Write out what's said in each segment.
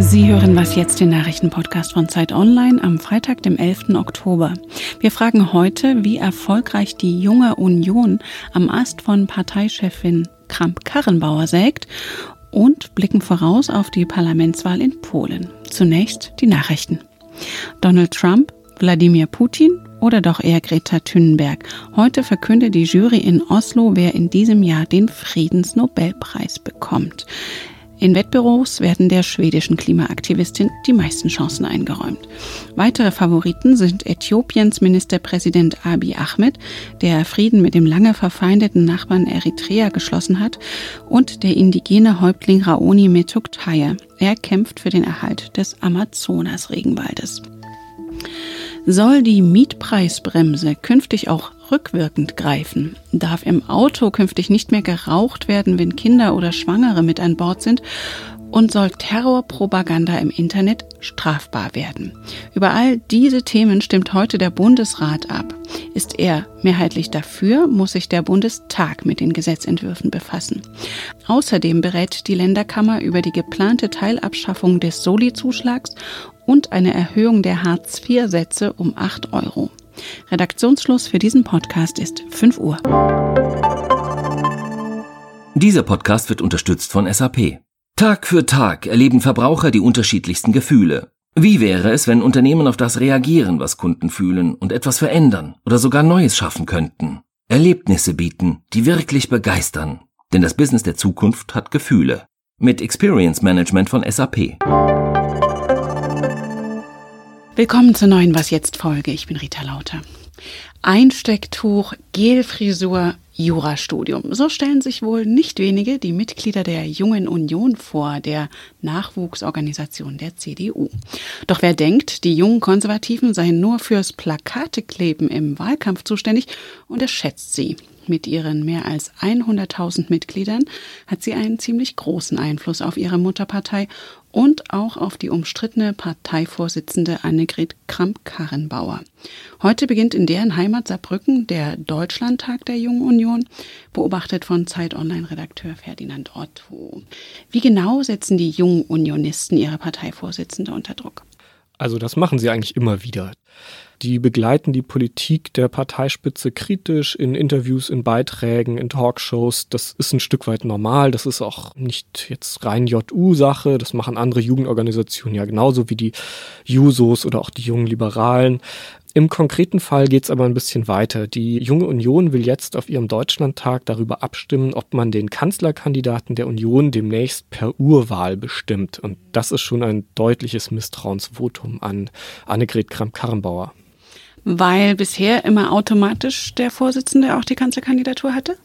Sie hören was jetzt, den Nachrichtenpodcast von Zeit Online am Freitag, dem 11. Oktober. Wir fragen heute, wie erfolgreich die junge Union am Ast von Parteichefin Kramp-Karrenbauer sägt und blicken voraus auf die Parlamentswahl in Polen. Zunächst die Nachrichten. Donald Trump, Wladimir Putin oder doch eher Greta Thunberg. Heute verkündet die Jury in Oslo, wer in diesem Jahr den Friedensnobelpreis bekommt. In Wettbüros werden der schwedischen Klimaaktivistin die meisten Chancen eingeräumt. Weitere Favoriten sind Äthiopiens Ministerpräsident Abiy Ahmed, der Frieden mit dem lange verfeindeten Nachbarn Eritrea geschlossen hat, und der indigene Häuptling Raoni Metuktaye. Er kämpft für den Erhalt des Amazonas-Regenwaldes. Soll die Mietpreisbremse künftig auch rückwirkend greifen? Darf im Auto künftig nicht mehr geraucht werden, wenn Kinder oder Schwangere mit an Bord sind? Und soll Terrorpropaganda im Internet strafbar werden? Über all diese Themen stimmt heute der Bundesrat ab. Ist er mehrheitlich dafür, muss sich der Bundestag mit den Gesetzentwürfen befassen. Außerdem berät die Länderkammer über die geplante Teilabschaffung des Soli-Zuschlags und eine Erhöhung der Hartz-IV-Sätze um 8 Euro. Redaktionsschluss für diesen Podcast ist 5 Uhr. Dieser Podcast wird unterstützt von SAP. Tag für Tag erleben Verbraucher die unterschiedlichsten Gefühle. Wie wäre es, wenn Unternehmen auf das reagieren, was Kunden fühlen und etwas verändern oder sogar Neues schaffen könnten? Erlebnisse bieten, die wirklich begeistern. Denn das Business der Zukunft hat Gefühle. Mit Experience Management von SAP. Willkommen zur neuen Was jetzt Folge. Ich bin Rita Lauter. Einstecktuch, Gelfrisur, Jurastudium. So stellen sich wohl nicht wenige die Mitglieder der Jungen Union vor, der Nachwuchsorganisation der CDU. Doch wer denkt, die jungen Konservativen seien nur fürs Plakatekleben im Wahlkampf zuständig, unterschätzt sie. Mit ihren mehr als 100.000 Mitgliedern hat sie einen ziemlich großen Einfluss auf ihre Mutterpartei und auch auf die umstrittene Parteivorsitzende Annegret Kramp-Karrenbauer. Heute beginnt in deren Heimat Saarbrücken der Deutschlandtag der Jungen Union, beobachtet von Zeit Online-Redakteur Ferdinand Otto. Wie genau setzen die jungen Unionisten ihre Parteivorsitzende unter Druck? Also das machen sie eigentlich immer wieder. Die begleiten die Politik der Parteispitze kritisch in Interviews, in Beiträgen, in Talkshows. Das ist ein Stück weit normal. Das ist auch nicht jetzt rein JU-Sache. Das machen andere Jugendorganisationen ja genauso wie die Jusos oder auch die jungen Liberalen. Im konkreten Fall geht es aber ein bisschen weiter. Die Junge Union will jetzt auf ihrem Deutschlandtag darüber abstimmen, ob man den Kanzlerkandidaten der Union demnächst per Urwahl bestimmt. Und das ist schon ein deutliches Misstrauensvotum an Annegret Kramp-Karrenbauer. Weil bisher immer automatisch der Vorsitzende auch die Kanzlerkandidatur hatte?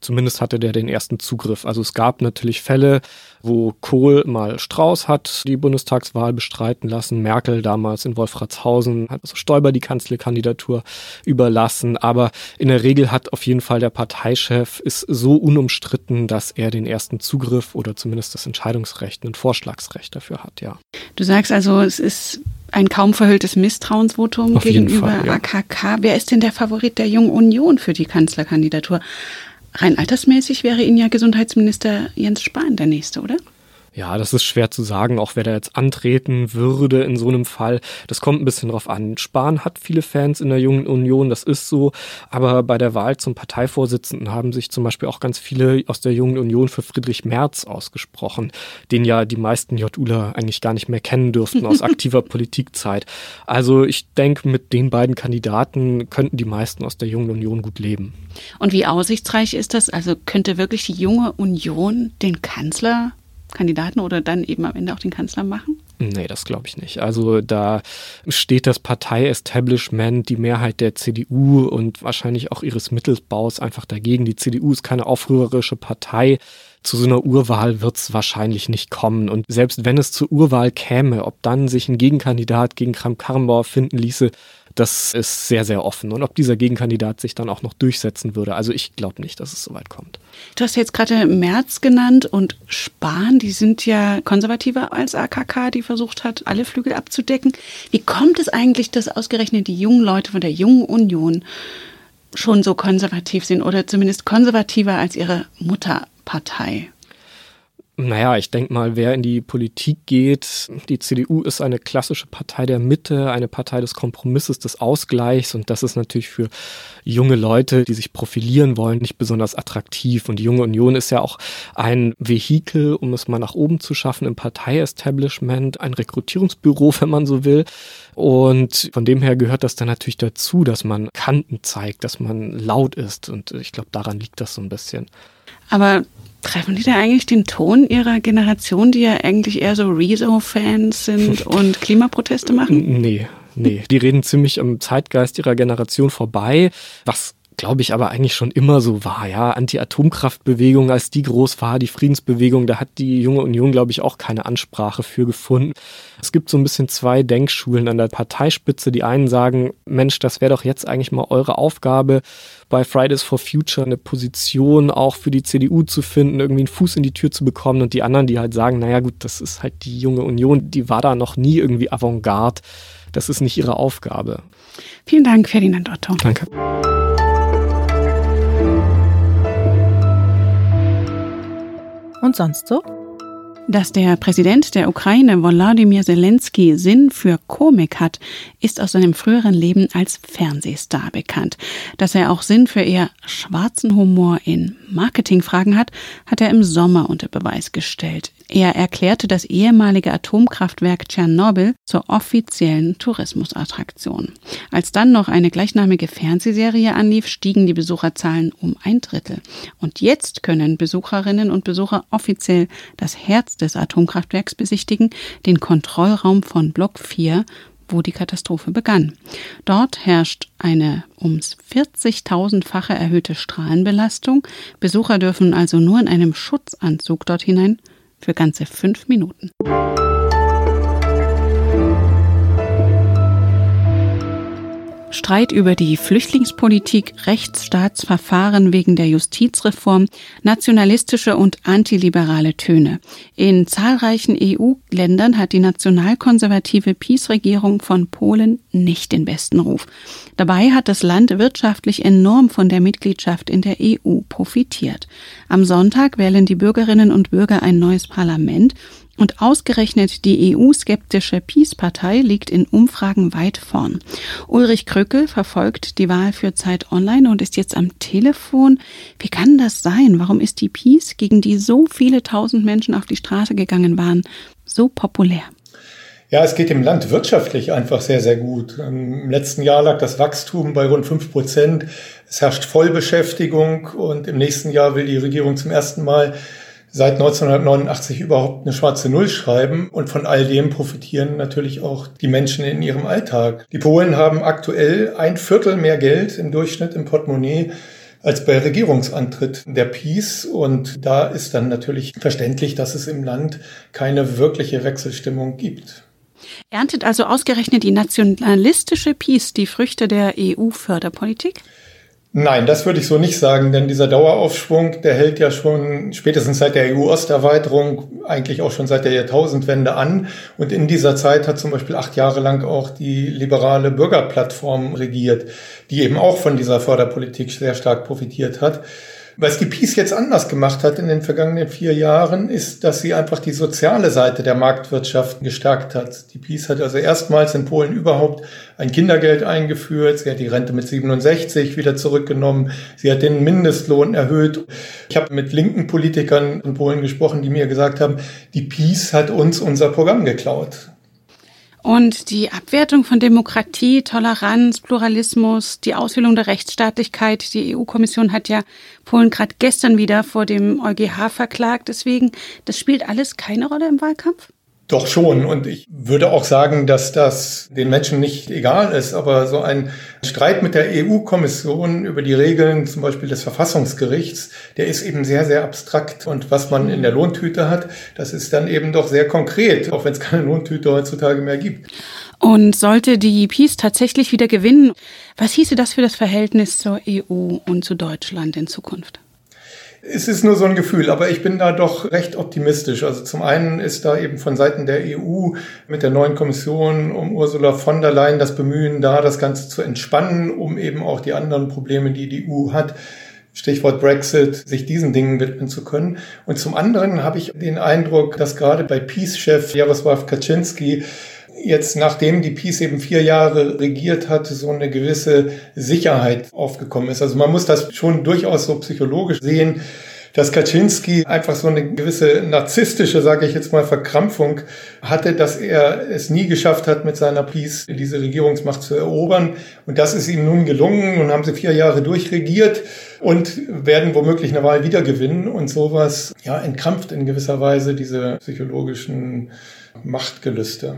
Zumindest hatte der den ersten Zugriff. Also es gab natürlich Fälle, wo Kohl mal Strauß hat die Bundestagswahl bestreiten lassen, Merkel damals in Wolfratshausen hat also Stoiber die Kanzlerkandidatur überlassen. Aber in der Regel hat auf jeden Fall der Parteichef ist so unumstritten, dass er den ersten Zugriff oder zumindest das Entscheidungsrecht, ein Vorschlagsrecht dafür hat, ja. Du sagst also, es ist ein kaum verhülltes Misstrauensvotum Auf gegenüber Fall, ja. AKK. Wer ist denn der Favorit der Jungen Union für die Kanzlerkandidatur? Rein altersmäßig wäre Ihnen ja Gesundheitsminister Jens Spahn der nächste, oder? Ja, das ist schwer zu sagen, auch wer da jetzt antreten würde in so einem Fall. Das kommt ein bisschen drauf an. Spahn hat viele Fans in der Jungen Union, das ist so. Aber bei der Wahl zum Parteivorsitzenden haben sich zum Beispiel auch ganz viele aus der Jungen Union für Friedrich Merz ausgesprochen, den ja die meisten JUler eigentlich gar nicht mehr kennen dürften aus aktiver Politikzeit. Also ich denke, mit den beiden Kandidaten könnten die meisten aus der Jungen Union gut leben. Und wie aussichtsreich ist das? Also könnte wirklich die Junge Union den Kanzler Kandidaten oder dann eben am Ende auch den Kanzler machen? Nee, das glaube ich nicht. Also da steht das Partei-Establishment, die Mehrheit der CDU und wahrscheinlich auch ihres Mittelbaus einfach dagegen. Die CDU ist keine aufrührerische Partei. Zu so einer Urwahl wird es wahrscheinlich nicht kommen. Und selbst wenn es zur Urwahl käme, ob dann sich ein Gegenkandidat gegen Kramp-Karrenbauer finden ließe, das ist sehr, sehr offen. Und ob dieser Gegenkandidat sich dann auch noch durchsetzen würde. Also ich glaube nicht, dass es so weit kommt. Du hast jetzt gerade Merz genannt und Spahn, die sind ja konservativer als AKK, die versucht hat, alle Flügel abzudecken. Wie kommt es eigentlich, dass ausgerechnet die jungen Leute von der Jungen Union schon so konservativ sind oder zumindest konservativer als ihre Mutterpartei? Naja, ich denke mal, wer in die Politik geht, die CDU ist eine klassische Partei der Mitte, eine Partei des Kompromisses, des Ausgleichs und das ist natürlich für junge Leute, die sich profilieren wollen, nicht besonders attraktiv. Und die Junge Union ist ja auch ein Vehikel, um es mal nach oben zu schaffen im Partei-Establishment, ein Rekrutierungsbüro, wenn man so will. Und von dem her gehört das dann natürlich dazu, dass man Kanten zeigt, dass man laut ist. Und ich glaube, daran liegt das so ein bisschen. Aber Treffen die da eigentlich den Ton ihrer Generation, die ja eigentlich eher so Rezo-Fans sind und Klimaproteste machen? Nee, nee. Die reden ziemlich am Zeitgeist ihrer Generation vorbei, was glaube ich, aber eigentlich schon immer so war. Ja, Anti-Atomkraftbewegung, als die groß war, die Friedensbewegung, da hat die junge Union, glaube ich, auch keine Ansprache für gefunden. Es gibt so ein bisschen zwei Denkschulen an der Parteispitze. Die einen sagen, Mensch, das wäre doch jetzt eigentlich mal eure Aufgabe, bei Fridays for Future eine Position auch für die CDU zu finden, irgendwie einen Fuß in die Tür zu bekommen. Und die anderen, die halt sagen, naja gut, das ist halt die junge Union, die war da noch nie irgendwie Avantgarde. Das ist nicht ihre Aufgabe. Vielen Dank, Ferdinand Otto. Danke. Und sonst so? Dass der Präsident der Ukraine, Volodymyr Zelensky, Sinn für Komik hat, ist aus seinem früheren Leben als Fernsehstar bekannt. Dass er auch Sinn für eher schwarzen Humor in Marketingfragen hat, hat er im Sommer unter Beweis gestellt. Er erklärte das ehemalige Atomkraftwerk Tschernobyl zur offiziellen Tourismusattraktion. Als dann noch eine gleichnamige Fernsehserie anlief, stiegen die Besucherzahlen um ein Drittel. Und jetzt können Besucherinnen und Besucher offiziell das Herz des Atomkraftwerks besichtigen, den Kontrollraum von Block 4 wo die Katastrophe begann. Dort herrscht eine ums 40.000-fache erhöhte Strahlenbelastung. Besucher dürfen also nur in einem Schutzanzug dort hinein für ganze fünf Minuten. Streit über die Flüchtlingspolitik, Rechtsstaatsverfahren wegen der Justizreform, nationalistische und antiliberale Töne. In zahlreichen EU-Ländern hat die nationalkonservative PiS-Regierung von Polen nicht den besten Ruf. Dabei hat das Land wirtschaftlich enorm von der Mitgliedschaft in der EU profitiert. Am Sonntag wählen die Bürgerinnen und Bürger ein neues Parlament und ausgerechnet die EU-skeptische Peace-Partei liegt in Umfragen weit vorn. Ulrich Krückel verfolgt die Wahl für Zeit Online und ist jetzt am Telefon. Wie kann das sein? Warum ist die Peace, gegen die so viele tausend Menschen auf die Straße gegangen waren, so populär? Ja, es geht dem Land wirtschaftlich einfach sehr, sehr gut. Im letzten Jahr lag das Wachstum bei rund fünf Prozent. Es herrscht Vollbeschäftigung und im nächsten Jahr will die Regierung zum ersten Mal seit 1989 überhaupt eine schwarze Null schreiben. Und von all dem profitieren natürlich auch die Menschen in ihrem Alltag. Die Polen haben aktuell ein Viertel mehr Geld im Durchschnitt im Portemonnaie als bei Regierungsantritt der Peace. Und da ist dann natürlich verständlich, dass es im Land keine wirkliche Wechselstimmung gibt. Erntet also ausgerechnet die nationalistische Peace die Früchte der EU-Förderpolitik? Nein, das würde ich so nicht sagen, denn dieser Daueraufschwung, der hält ja schon spätestens seit der EU-Osterweiterung, eigentlich auch schon seit der Jahrtausendwende an. Und in dieser Zeit hat zum Beispiel acht Jahre lang auch die liberale Bürgerplattform regiert, die eben auch von dieser Förderpolitik sehr stark profitiert hat. Was die Peace jetzt anders gemacht hat in den vergangenen vier Jahren, ist, dass sie einfach die soziale Seite der Marktwirtschaft gestärkt hat. Die Peace hat also erstmals in Polen überhaupt ein Kindergeld eingeführt. Sie hat die Rente mit 67 wieder zurückgenommen. Sie hat den Mindestlohn erhöht. Ich habe mit linken Politikern in Polen gesprochen, die mir gesagt haben, die Peace hat uns unser Programm geklaut. Und die Abwertung von Demokratie, Toleranz, Pluralismus, die Aushöhlung der Rechtsstaatlichkeit. Die EU-Kommission hat ja Polen gerade gestern wieder vor dem EuGH verklagt. Deswegen, das spielt alles keine Rolle im Wahlkampf? Doch schon. Und ich würde auch sagen, dass das den Menschen nicht egal ist. Aber so ein Streit mit der EU-Kommission über die Regeln, zum Beispiel des Verfassungsgerichts, der ist eben sehr, sehr abstrakt. Und was man in der Lohntüte hat, das ist dann eben doch sehr konkret, auch wenn es keine Lohntüte heutzutage mehr gibt. Und sollte die Peace tatsächlich wieder gewinnen, was hieße das für das Verhältnis zur EU und zu Deutschland in Zukunft? Es ist nur so ein Gefühl, aber ich bin da doch recht optimistisch. Also zum einen ist da eben von Seiten der EU mit der neuen Kommission um Ursula von der Leyen das Bemühen da, das Ganze zu entspannen, um eben auch die anderen Probleme, die die EU hat, Stichwort Brexit, sich diesen Dingen widmen zu können. Und zum anderen habe ich den Eindruck, dass gerade bei Peace-Chef Jaroslav Kaczynski jetzt, nachdem die Peace eben vier Jahre regiert hat, so eine gewisse Sicherheit aufgekommen ist. Also man muss das schon durchaus so psychologisch sehen dass Kaczynski einfach so eine gewisse narzisstische, sage ich jetzt mal, Verkrampfung hatte, dass er es nie geschafft hat, mit seiner Peace diese Regierungsmacht zu erobern. Und das ist ihm nun gelungen. Nun haben sie vier Jahre durchregiert und werden womöglich eine Wahl wieder gewinnen. Und sowas, ja, entkrampft in gewisser Weise diese psychologischen Machtgelüste.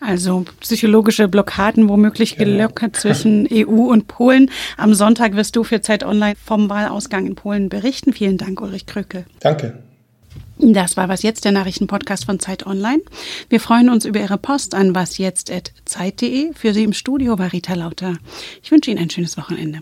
Also psychologische Blockaden womöglich genau. gelockert zwischen EU und Polen. Am Sonntag wirst du für Zeit Online vom Wahlausgang in Polen berichten. Vielen Dank, Ulrich Krücke. Danke. Das war Was Jetzt, der Nachrichtenpodcast von Zeit Online. Wir freuen uns über Ihre Post an wasjetzt.zeit.de. Für Sie im Studio war Rita Lauter. Ich wünsche Ihnen ein schönes Wochenende.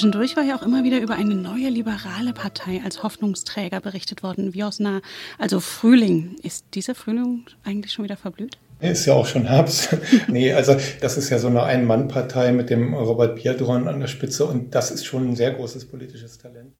Zwischendurch war ja auch immer wieder über eine neue liberale Partei als Hoffnungsträger berichtet worden, Wiosna, also Frühling. Ist dieser Frühling eigentlich schon wieder verblüht? Ist ja auch schon Herbst. nee, also das ist ja so eine Ein-Mann-Partei mit dem Robert Biedron an der Spitze und das ist schon ein sehr großes politisches Talent.